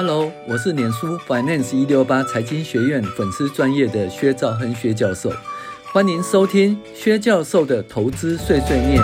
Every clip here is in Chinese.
Hello，我是脸书 Finance 一六八财经学院粉丝专业的薛兆亨薛教授，欢迎收听薛教授的投资碎碎念。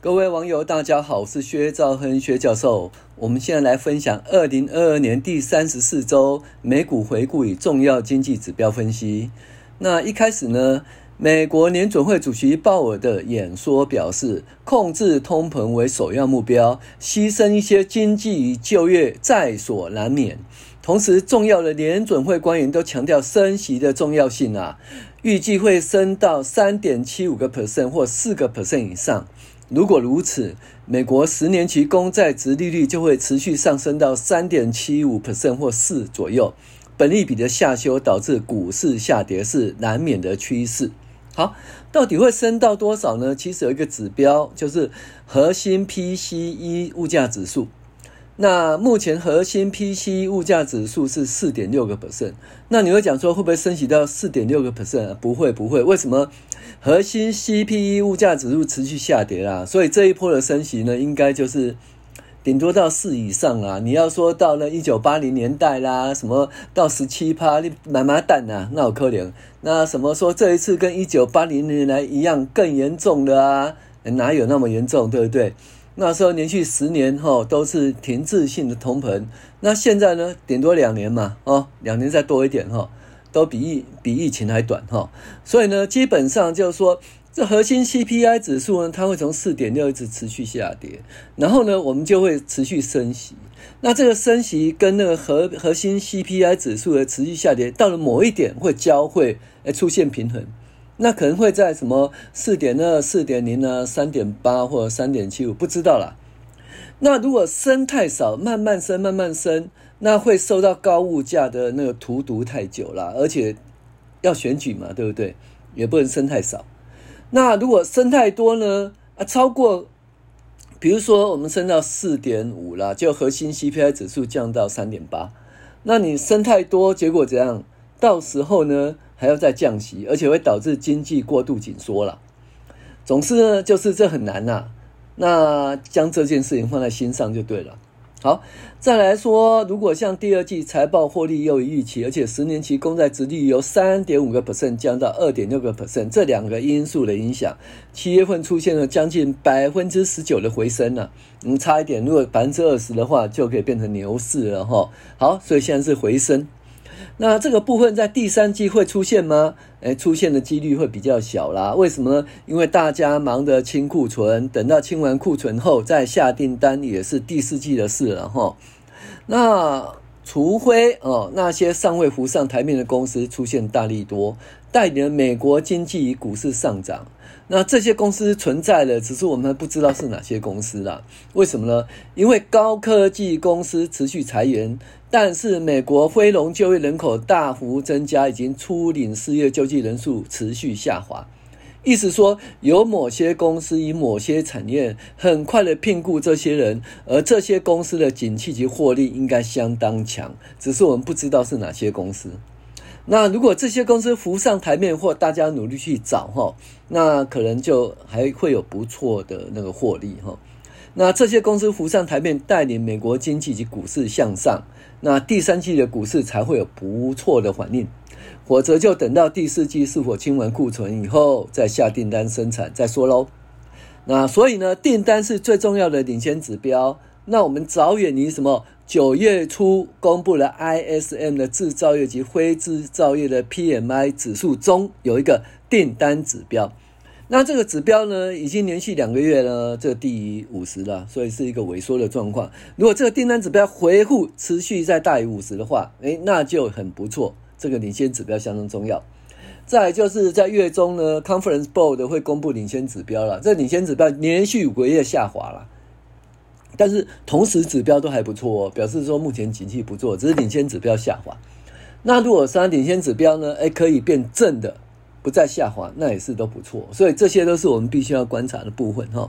各位网友，大家好，我是薛兆亨薛教授。我们现在来分享二零二二年第三十四周美股回顾与重要经济指标分析。那一开始呢，美国联准会主席鲍尔的演说表示，控制通膨为首要目标，牺牲一些经济与就业在所难免。同时，重要的联准会官员都强调升息的重要性啊，预计会升到三点七五个 percent 或四个 percent 以上。如果如此，美国十年期公债殖利率就会持续上升到三点七五 percent 或四左右。本利比的下修导致股市下跌是难免的趋势。好，到底会升到多少呢？其实有一个指标，就是核心 PCE 物价指数。那目前核心 PCE 物价指数是四点六个 percent。那你会讲说会不会升息到四点六个 percent？不会，不会。为什么？核心 CPI 物价指数持续下跌啦，所以这一波的升息呢，应该就是。顶多到四以上啊！你要说到了一九八零年代啦，什么到十七趴，你妈妈蛋呐，那好可怜。那什么说这一次跟一九八零年来一样更严重的啊？哪有那么严重，对不对？那时候连续十年后都是停滞性的通膨，那现在呢，顶多两年嘛，哦，两年再多一点哈，都比疫比疫情还短哈。所以呢，基本上就是说。这核心 CPI 指数呢，它会从四点六一直持续下跌，然后呢，我们就会持续升息。那这个升息跟那个核核心 CPI 指数的持续下跌，到了某一点会交汇，诶出现平衡。那可能会在什么四点二、四点零啊、三点八或者三点七五，不知道啦。那如果升太少，慢慢升、慢慢升，那会受到高物价的那个荼毒太久了，而且要选举嘛，对不对？也不能升太少。那如果升太多呢？啊，超过，比如说我们升到四点五了，就核心 CPI 指数降到三点八，那你升太多，结果怎样？到时候呢还要再降息，而且会导致经济过度紧缩了。总之呢，就是这很难呐、那将这件事情放在心上就对了。好，再来说，如果像第二季财报获利优于预期，而且十年期公债殖利率由三点五个 percent 降到二点六个 percent，这两个因素的影响，七月份出现了将近百分之十九的回升了、嗯，差一点，如果百分之二十的话，就可以变成牛市了哈。好，所以现在是回升。那这个部分在第三季会出现吗？诶，出现的几率会比较小啦。为什么呢？因为大家忙着清库存，等到清完库存后再下订单，也是第四季的事了哈。那除非哦，那些尚未浮上台面的公司出现大利多，带领美国经济与股市上涨。那这些公司存在的，只是我们不知道是哪些公司啦。为什么呢？因为高科技公司持续裁员，但是美国非农就业人口大幅增加，已经初领失业救济人数持续下滑。意思说，有某些公司以某些产业很快的聘雇这些人，而这些公司的景气及获利应该相当强，只是我们不知道是哪些公司。那如果这些公司浮上台面，或大家努力去找哈，那可能就还会有不错的那个获利哈。那这些公司浮上台面，带领美国经济及股市向上，那第三季的股市才会有不错的反应。否则就等到第四季是否清完库存以后，再下订单生产再说喽。那所以呢，订单是最重要的领先指标。那我们着眼于什么？九月初公布了 ISM 的制造业及非制造业的 PMI 指数中有一个订单指标，那这个指标呢，已经连续两个月呢，这低于五十了，所以是一个萎缩的状况。如果这个订单指标回复持续在大于五十的话，诶，那就很不错，这个领先指标相当重要。再就是在月中呢，Conference Board 会公布领先指标了，这领先指标连续五个月下滑了。但是同时指标都还不错哦，表示说目前景气不错，只是领先指标下滑。那如果三领先指标呢？诶，可以变正的，不再下滑，那也是都不错。所以这些都是我们必须要观察的部分哈。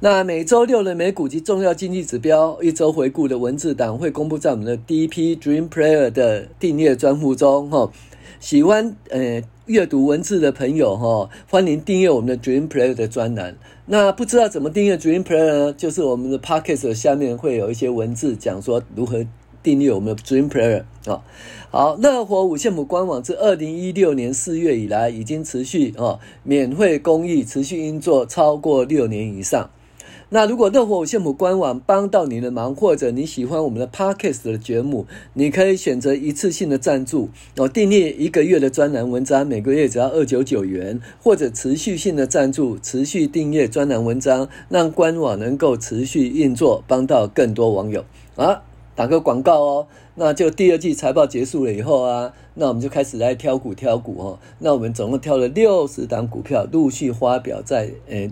那每周六的美股及重要经济指标一周回顾的文字档会公布在我们的第一批 Dream Player 的订阅专户中哈。喜欢呃阅读文字的朋友哈，欢迎订阅我们的 Dream Player 的专栏。那不知道怎么订阅 Dream Player 呢？就是我们的 Podcast 下面会有一些文字讲说如何订阅我们的 Dream Player 啊。好，乐活五线谱官网自二零一六年四月以来已经持续啊免费公益，持续运作超过六年以上。那如果乐活五线谱官网帮到你的忙，或者你喜欢我们的 Podcast 的节目，你可以选择一次性的赞助哦，订阅一个月的专栏文章，每个月只要二九九元，或者持续性的赞助，持续订阅专栏文章，让官网能够持续运作，帮到更多网友啊！打个广告哦，那就第二季财报结束了以后啊，那我们就开始来挑股挑股哦。那我们总共挑了六十档股票，陆续发表在诶。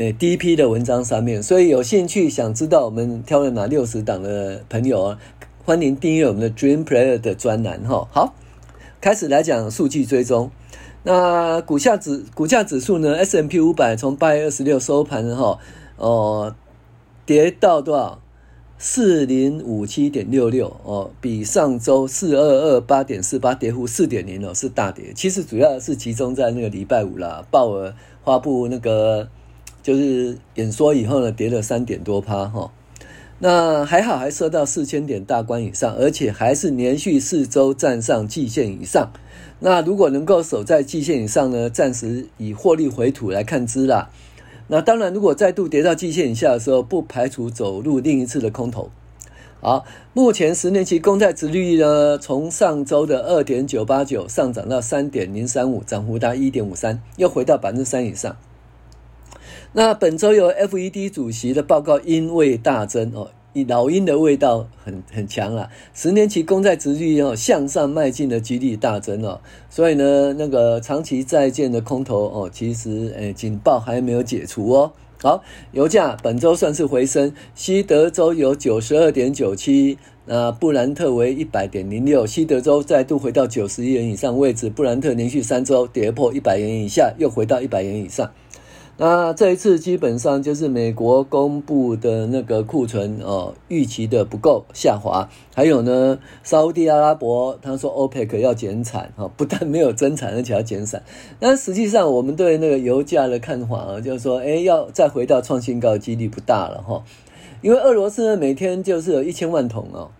诶，第一批的文章上面，所以有兴趣想知道我们挑了哪六十档的朋友啊，欢迎订阅我们的 Dream Player 的专栏哈。好，开始来讲数据追踪。那股价指股价指数呢？S M P 五百从八月二十六收盘哈，哦，跌到多少？四零五七点六六哦，比上周四二二八点四八跌幅四点零哦，是大跌。其实主要是集中在那个礼拜五啦，鲍尔发布那个。就是演说以后呢，跌了三点多趴哈，那还好，还收到四千点大关以上，而且还是连续四周站上季线以上。那如果能够守在季线以上呢，暂时以获利回吐来看之啦。那当然，如果再度跌到季线以下的时候，不排除走入另一次的空头。好，目前十年期公债殖利率呢，从上周的二点九八九上涨到三点零三五，涨幅达一点五三，又回到百分之三以上。那本周有 FED 主席的报告，鹰味大增哦，老鹰的味道很很强了。十年期公债殖率哦向上迈进的几率大增哦，所以呢，那个长期债券的空头哦，其实诶警报还没有解除哦。好，油价本周算是回升，西德州有九十二点九七，那布兰特为一百点零六，西德州再度回到九十一元以上位置，布兰特连续三周跌破一百元以下，又回到一百元以上。那这一次基本上就是美国公布的那个库存哦，预期的不够下滑，还有呢，沙乌地阿拉伯他说 OPEC 要减产哈，不但没有增产，而且要减产。但实际上我们对那个油价的看法啊，就是说，诶，要再回到创新高几率不大了哈，因为俄罗斯呢每天就是有一千万桶哦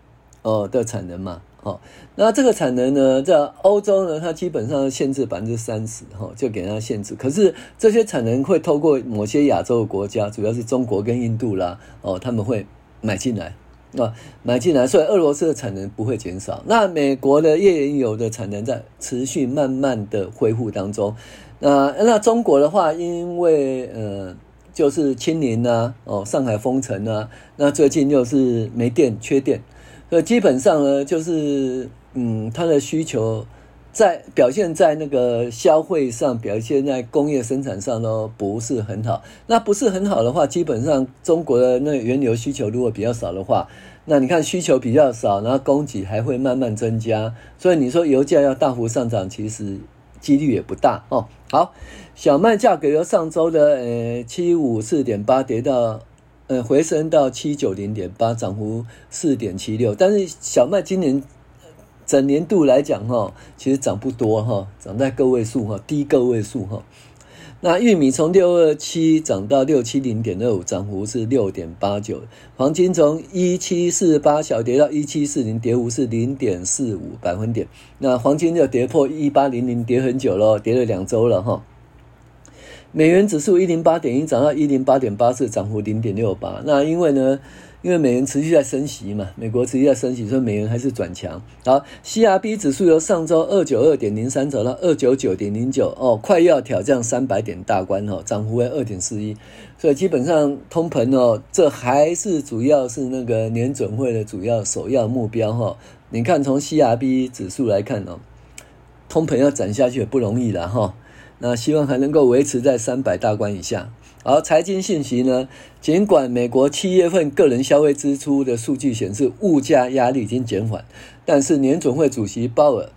哦的产能嘛。哦，那这个产能呢，在欧洲呢，它基本上限制百分之三十，哈，就给它限制。可是这些产能会透过某些亚洲的国家，主要是中国跟印度啦，哦，他们会买进来，啊，买进来，所以俄罗斯的产能不会减少。那美国的页岩油的产能在持续慢慢的恢复当中。那那中国的话，因为呃，就是清零啊，哦，上海封城啊，那最近又是没电，缺电。呃，基本上呢，就是嗯，它的需求在表现在那个消费上，表现在工业生产上都不是很好。那不是很好的话，基本上中国的那原油需求如果比较少的话，那你看需求比较少，然后供给还会慢慢增加，所以你说油价要大幅上涨，其实几率也不大哦。好，小麦价格由上周的呃七五四点八跌到。呃，回升到七九零点八，涨幅四点七六。但是小麦今年整年度来讲，哈，其实涨不多，哈，涨在个位数，哈，低个位数，哈。那玉米从六二七涨到六七零点二五，涨幅是六点八九。黄金从一七四八小跌到一七四零，跌幅是零点四五百分点。那黄金就跌破一八零零，跌很久了，跌了两周了，哈。美元指数一零八点一涨到一零八点八四，涨幅零点六八。那因为呢，因为美元持续在升息嘛，美国持续在升息，所以美元还是转强。好，CRB 指数由上周二九二点零三涨到二九九点零九，哦，快要挑战三百点大关哦，涨幅为二点四一。所以基本上通膨哦，这还是主要是那个年准会的主要首要目标哈。你看从 CRB 指数来看哦，通膨要涨下去也不容易了哈。那希望还能够维持在三百大关以下。而财经信息呢，尽管美国七月份个人消费支出的数据显示物价压力已经减缓，但是年总会主席鲍尔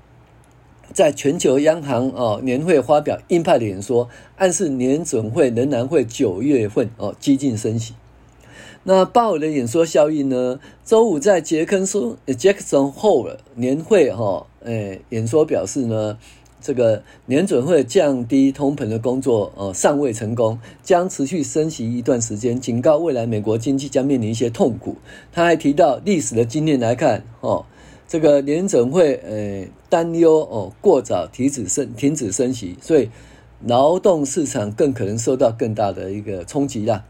在全球央行哦年会发表鹰派的演说，暗示年总会仍然会九月份哦激进升息。那鲍尔的演说效应呢？周五在杰克松杰克森霍尔年会哈诶演说表示呢。这个联准会降低通膨的工作呃尚未成功，将持续升息一段时间，警告未来美国经济将面临一些痛苦。他还提到历史的经验来看，哦，这个联准会呃担忧哦过早停止升停止升息，所以劳动市场更可能受到更大的一个冲击啦。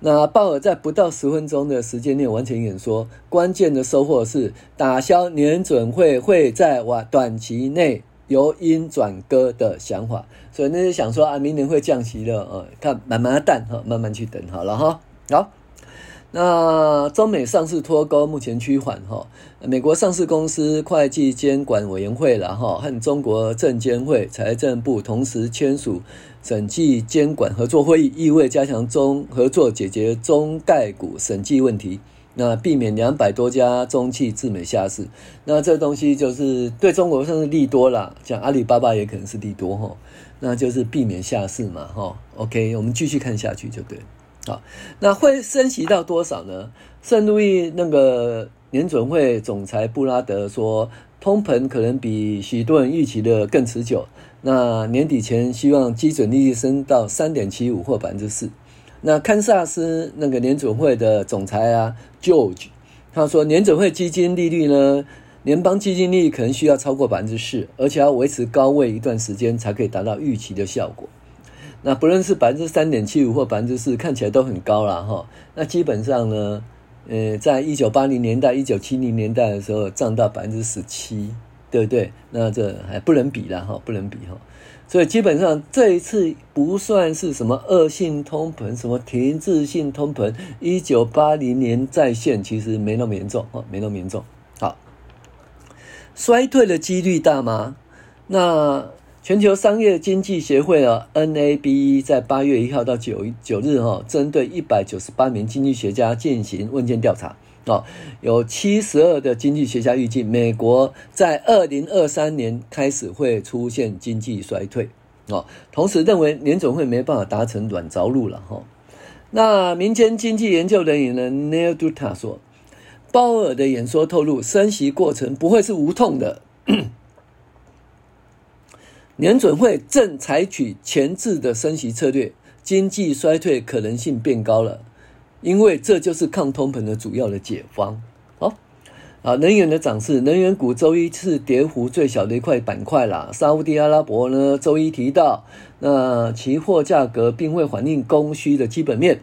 那鲍尔在不到十分钟的时间内完成演说，关键的收获是打消联准会会在短期内。由阴转割的想法，所以那些想说啊，明年会降息的，呃，看慢慢淡哈，慢慢去等好了哈。好，那中美上市脱钩目前趋缓哈，美国上市公司会计监管委员会了哈，和中国证监会、财政部同时签署审计监管合作会议，意味加强中合作解决中概股审计问题。那避免两百多家中企自美下市，那这东西就是对中国算是利多啦。像阿里巴巴也可能是利多哈，那就是避免下市嘛哈。OK，我们继续看下去就对。好，那会升息到多少呢？圣路易那个联准会总裁布拉德说，通膨可能比许多人预期的更持久。那年底前希望基准利率升到三点七五或百分之四。那堪萨斯那个联准会的总裁啊，George，他说，联准会基金利率呢，联邦基金利率可能需要超过百分之四，而且要维持高位一段时间才可以达到预期的效果。那不论是百分之三点七五或百分之四，看起来都很高了哈。那基本上呢，呃，在一九八零年代、一九七零年代的时候，涨到百分之十七，对不对？那这还不能比了哈，不能比哈。所以基本上这一次不算是什么恶性通膨，什么停滞性通膨。一九八零年再现，其实没那么严重哦，没那么严重。好，衰退的几率大吗？那全球商业经济协会啊，NABE 在八月一号到九九日哈，针对一百九十八名经济学家进行问卷调查。哦，有七十二的经济学家预计，美国在二零二三年开始会出现经济衰退。哦，同时认为年总会没办法达成软着陆了。哈，那民间经济研究人员呢，Neil Dutta 说，鲍尔的演说透露，升息过程不会是无痛的。年准会正采取前置的升息策略，经济衰退可能性变高了。因为这就是抗通膨的主要的解方。好，啊，能源的涨势，能源股周一是跌幅最小的一块板块啦。沙乌地阿拉伯呢，周一提到，那期货价格并未反映供需的基本面。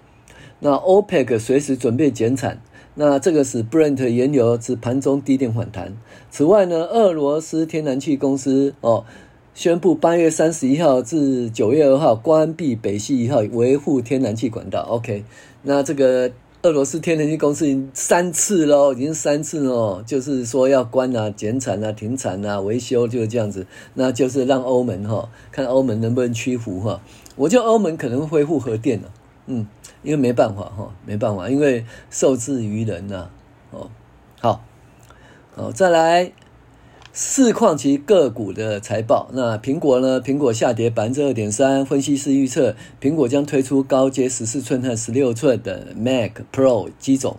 那 OPEC 随时准备减产，那这个使 Brent 原油自盘中低点反弹。此外呢，俄罗斯天然气公司哦。宣布八月三十一号至九月二号关闭北溪一号维护天然气管道。OK，那这个俄罗斯天然气公司已经三次喽，已经三次喽，就是说要关啊、减产啊、停产啊、维修，就是这样子。那就是让欧盟哈，看欧盟能不能屈服哈。我觉得欧盟可能会恢复核电了，嗯，因为没办法哈，没办法，因为受制于人呐。哦，好，好，再来。市况及个股的财报，那苹果呢？苹果下跌百分之二点三，分析师预测苹果将推出高阶十四寸和十六寸的 Mac Pro 机种，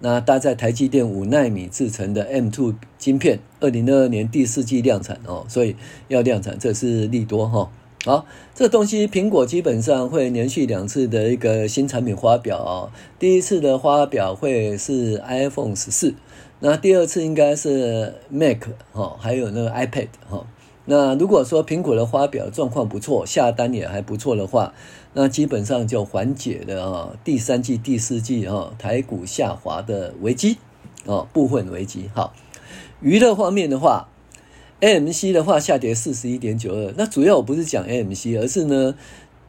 那搭载台积电五纳米制成的 M2 晶片，二零二二年第四季量产哦，所以要量产，这是利多哈。好，这东西苹果基本上会连续两次的一个新产品发表哦，第一次的发表会是 iPhone 十四。那第二次应该是 Mac 哈，还有那个 iPad 哈。那如果说苹果的发表状况不错，下单也还不错的话，那基本上就缓解了啊第三季、第四季啊台股下滑的危机哦部分危机。好，娱乐方面的话，AMC 的话下跌四十一点九二。那主要我不是讲 AMC，而是呢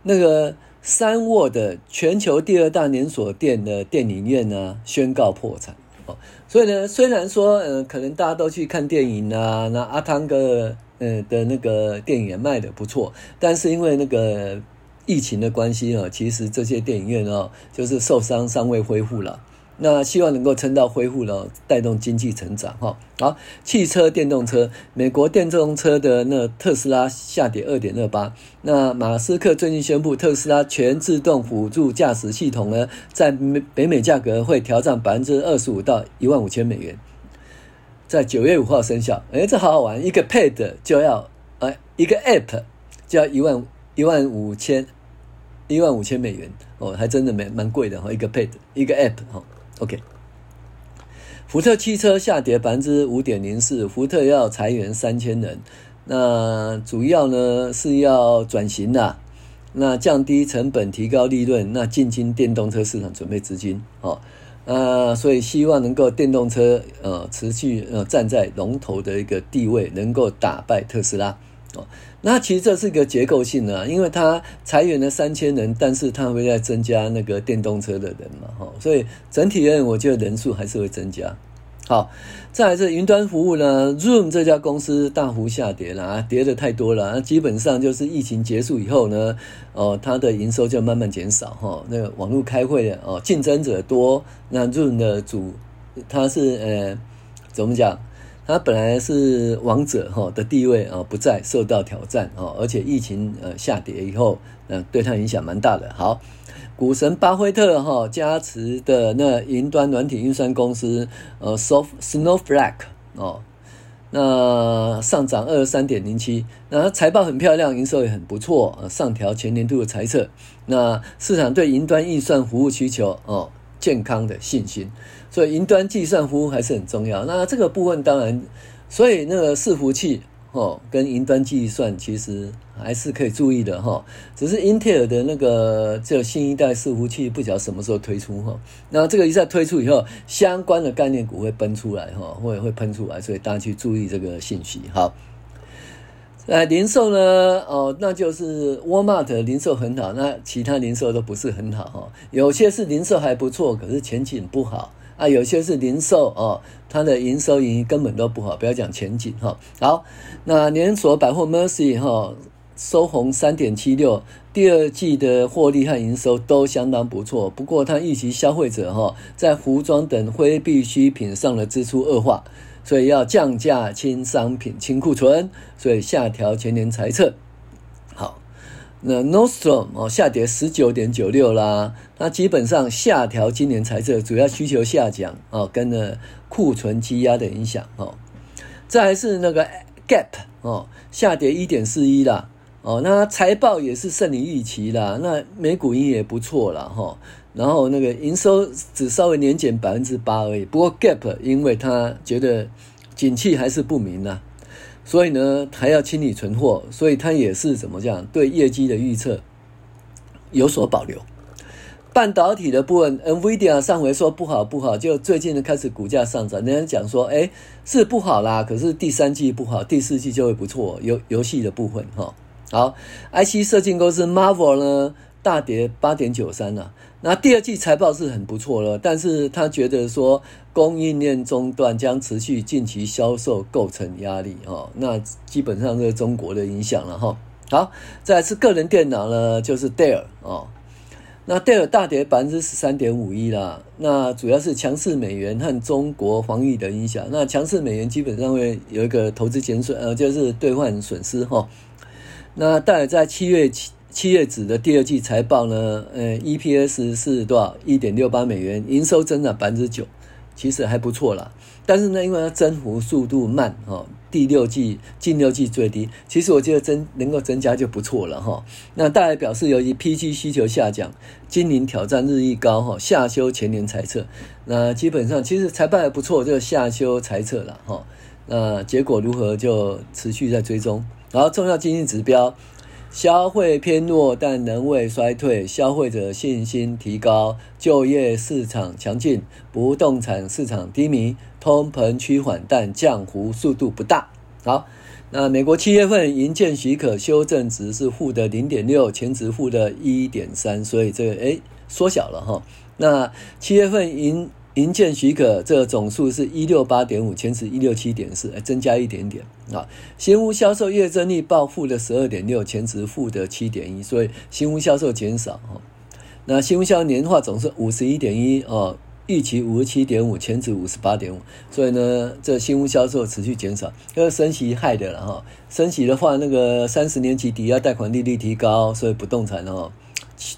那个三沃的全球第二大连锁店的电影院呢宣告破产。哦，所以呢，虽然说，呃，可能大家都去看电影啊，那阿汤哥，呃的那个电影也卖的不错，但是因为那个疫情的关系啊，其实这些电影院啊，就是受伤尚未恢复了。那希望能够撑到恢复了，带动经济成长哈。好，汽车电动车，美国电动车的那特斯拉下跌二点二八。那马斯克最近宣布，特斯拉全自动辅助驾驶系统呢，在美北美价格会调涨百分之二十五到一万五千美元，在九月五号生效。哎，这好好玩，一个 Pad 就要哎一个 App 就要一万一万五千一万五千美元哦，还真的蛮蛮贵的哈，一个 Pad 一个 App 哈，OK。福特汽车下跌百分之五点零四，福特要裁员三千人，那主要呢是要转型的，那降低成本，提高利润，那进军电动车市场，准备资金。哦，呃，所以希望能够电动车呃持续呃站在龙头的一个地位，能够打败特斯拉。哦。那其实这是一个结构性的，因为它裁员了三千人，但是它会再增加那个电动车的人嘛，哈，所以整体而言，我觉得人数还是会增加。好，再来是云端服务呢，Zoom 这家公司大幅下跌了，跌的太多了，基本上就是疫情结束以后呢，哦，它的营收就慢慢减少，哈，那个网络开会的哦，竞争者多，那 Zoom 的主，它是呃，怎么讲？它本来是王者哈的地位啊，不再受到挑战啊，而且疫情呃下跌以后，嗯，对它影响蛮大的。好，股神巴菲特哈加持的那云端软体运算公司呃，Soft Snowflake 哦，那上涨二十三点零七，那财报很漂亮，营收也很不错，上调全年度的财测。那市场对云端运算服务需求哦，健康的信心。所以云端计算服务还是很重要。那这个部分当然，所以那个伺服器哦，跟云端计算其实还是可以注意的哈。只是英特尔的那个这新一代伺服器不晓得什么时候推出哈。那这个一旦推出以后，相关的概念股会奔出来哈，会会喷出来，所以大家去注意这个信息。好，呃零售呢？哦，那就是 Walmart 零售很好，那其他零售都不是很好哈。有些是零售还不错，可是前景不好。啊，有些是零售哦，它的营收盈根本都不好，不要讲前景哈。好，那连锁百货 Mercy 哈收红三点七六，第二季的获利和营收都相当不错。不过它预期消费者哈在服装等非必需品上的支出恶化，所以要降价清商品、清库存，所以下调全年财测。那 n o s t r o m 哦下跌十九点九六啦，那基本上下调今年财测，主要需求下降哦，跟了库存积压的影响哦。再来是那个 Gap 哦下跌一点四一啦哦，那财报也是胜于预期啦，那美股盈也不错啦哈，然后那个营收只稍微年减百分之八而已，不过 Gap 因为他觉得景气还是不明啦。所以呢，还要清理存货，所以它也是怎么讲？对业绩的预测有所保留。半导体的部分，NVIDIA 上回说不好不好，就最近呢开始股价上涨。人家讲说，哎，是不好啦，可是第三季不好，第四季就会不错。游游戏的部分，哈，好，IC 设计公司 Marvel 呢？大跌八点九三了，那第二季财报是很不错了，但是他觉得说供应链中断将持续，近期销售构成压力哈，那基本上是中国的影响了哈。好，再来是个人电脑呢，就是戴尔哦，那戴尔大跌百分之十三点五一了，那主要是强势美元和中国防疫的影响，那强势美元基本上会有一个投资减损，呃，就是兑换损失哈。那戴尔在七月七七。月指的第二季财报呢，呃，EPS 是多少？一点六八美元，营收增长百分之九，其实还不错啦。但是呢，因为它增幅速度慢，哈，第六季近六季最低。其实我觉得增能够增加就不错了，哈。那大家表示由于 PG 需求下降，今年挑战日益高，哈，下修全年财测。那基本上其实财报还不错，就下修财测了，哈。那结果如何就持续在追踪。然后重要经济指标。消费偏弱，但仍未衰退。消费者信心提高，就业市场强劲，不动产市场低迷，通膨趋缓，但降幅速度不大。好，那美国七月份营建许可修正值是负的零点六，前值负的一点三，所以这个诶缩小了哈。那七月份营营建许可这个总数是一六八点五，前值一六七点四，增加一点点啊。新屋销售月增率报负的十二点六，前值负的七点一，所以新屋销售减少哈。那新屋销售年化总是五十一点一哦，预期五十七点五，前值五十八点五，所以呢，这新屋销售持续减少，因为升息害的了哈。升息的话，那个三十年期抵押贷款利率提高，所以不动产哦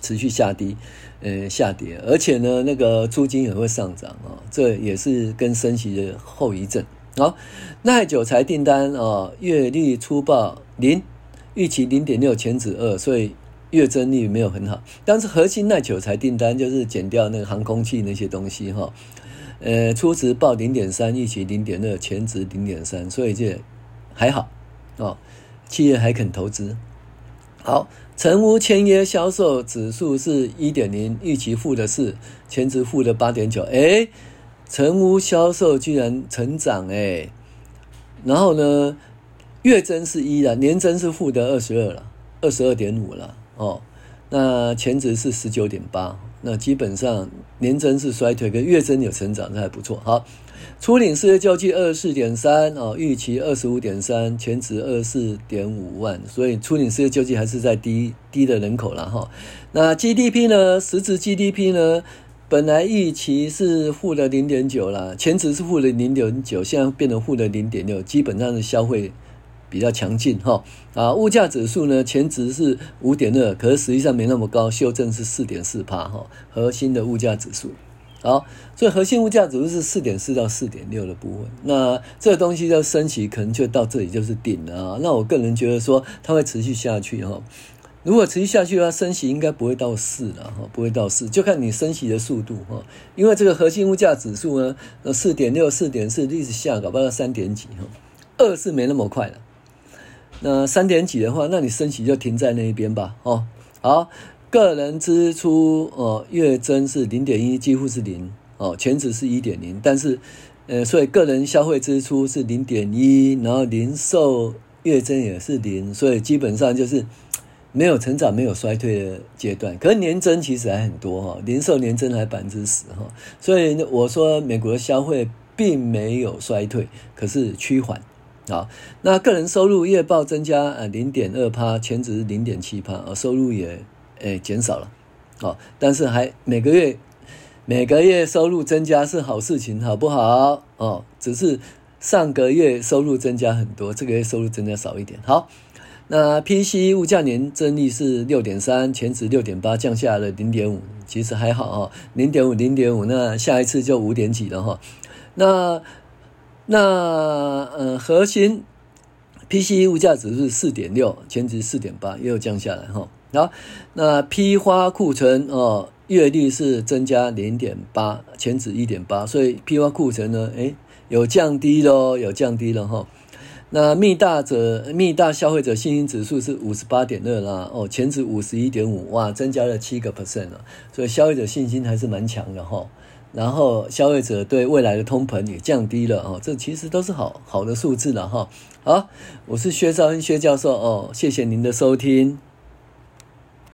持续下跌。呃，下跌，而且呢，那个租金也会上涨啊、哦，这也是跟升息的后遗症。好，耐久财订单啊、哦，月率初报零，预期零点六，前值二，所以月增率没有很好。但是核心耐久材订单就是减掉那个航空器那些东西哈，呃，初值报零点三，预期零点二，前值零点三，所以这还好哦，企业还肯投资。好，成屋签约销售指数是一点零，预期负的是，前值负的八点九。诶，成屋销售居然成长诶，然后呢，月增是一了，年增是负的二十二了，二十二点五了哦。那前值是十九点八，那基本上年增是衰退，跟月增有成长，那还不错。好。初领失业救济二十四点三哦，预期二十五点三，前值二十四点五万，所以初领失业救济还是在低低的人口了哈。那 GDP 呢？实质 GDP 呢？本来预期是负的零点九啦，前值是负的零点九，现在变成负的零点六，基本上是消费比较强劲哈。啊，物价指数呢？前值是五点二，可是实际上没那么高，修正是四点四趴哈，核心的物价指数。好，所以核心物价指数是四点四到四点六的部分。那这个东西要升息，可能就到这里就是顶了啊。那我个人觉得说，它会持续下去哈。如果持续下去的话，升息应该不会到四了哈，不会到四，就看你升息的速度哈。因为这个核心物价指数呢，呃，四点六、四点四一直下，搞不到三点几哈。二是没那么快了。那三点几的话，那你升息就停在那一边吧。哦，好。个人支出哦，月增是零点一，几乎是零哦，前值是一点零，但是呃，所以个人消费支出是零点一，然后零售月增也是零，所以基本上就是没有成长、没有衰退的阶段。可是年增其实还很多哈，零售年增还百分之十哈，所以我说美国的消费并没有衰退，可是趋缓啊。那个人收入月报增加呃零点二趴，前值零点七趴，而收入也。诶，减少了，哦，但是还每个月每个月收入增加是好事情，好不好？哦，只是上个月收入增加很多，这个月收入增加少一点。好，那 PCE 物价年增率是六点三，前值六点八，降下了零点五，其实还好哦，零点五零点五，那下一次就五点几了哈。那那呃，核心 PCE 物价指数是四点六，前值四点八，又降下来哈。好，那批发库存哦，月率是增加零点八，前值一点八，所以批发库存呢，诶，有降低咯，有降低了哈。那密大者密大消费者信心指数是五十八点二啦，哦，前值五十一点五，哇，增加了七个 percent 了，所以消费者信心还是蛮强的哈。然后消费者对未来的通膨也降低了哦，这其实都是好好的数字了哈。好，我是薛兆恩薛教授哦，谢谢您的收听。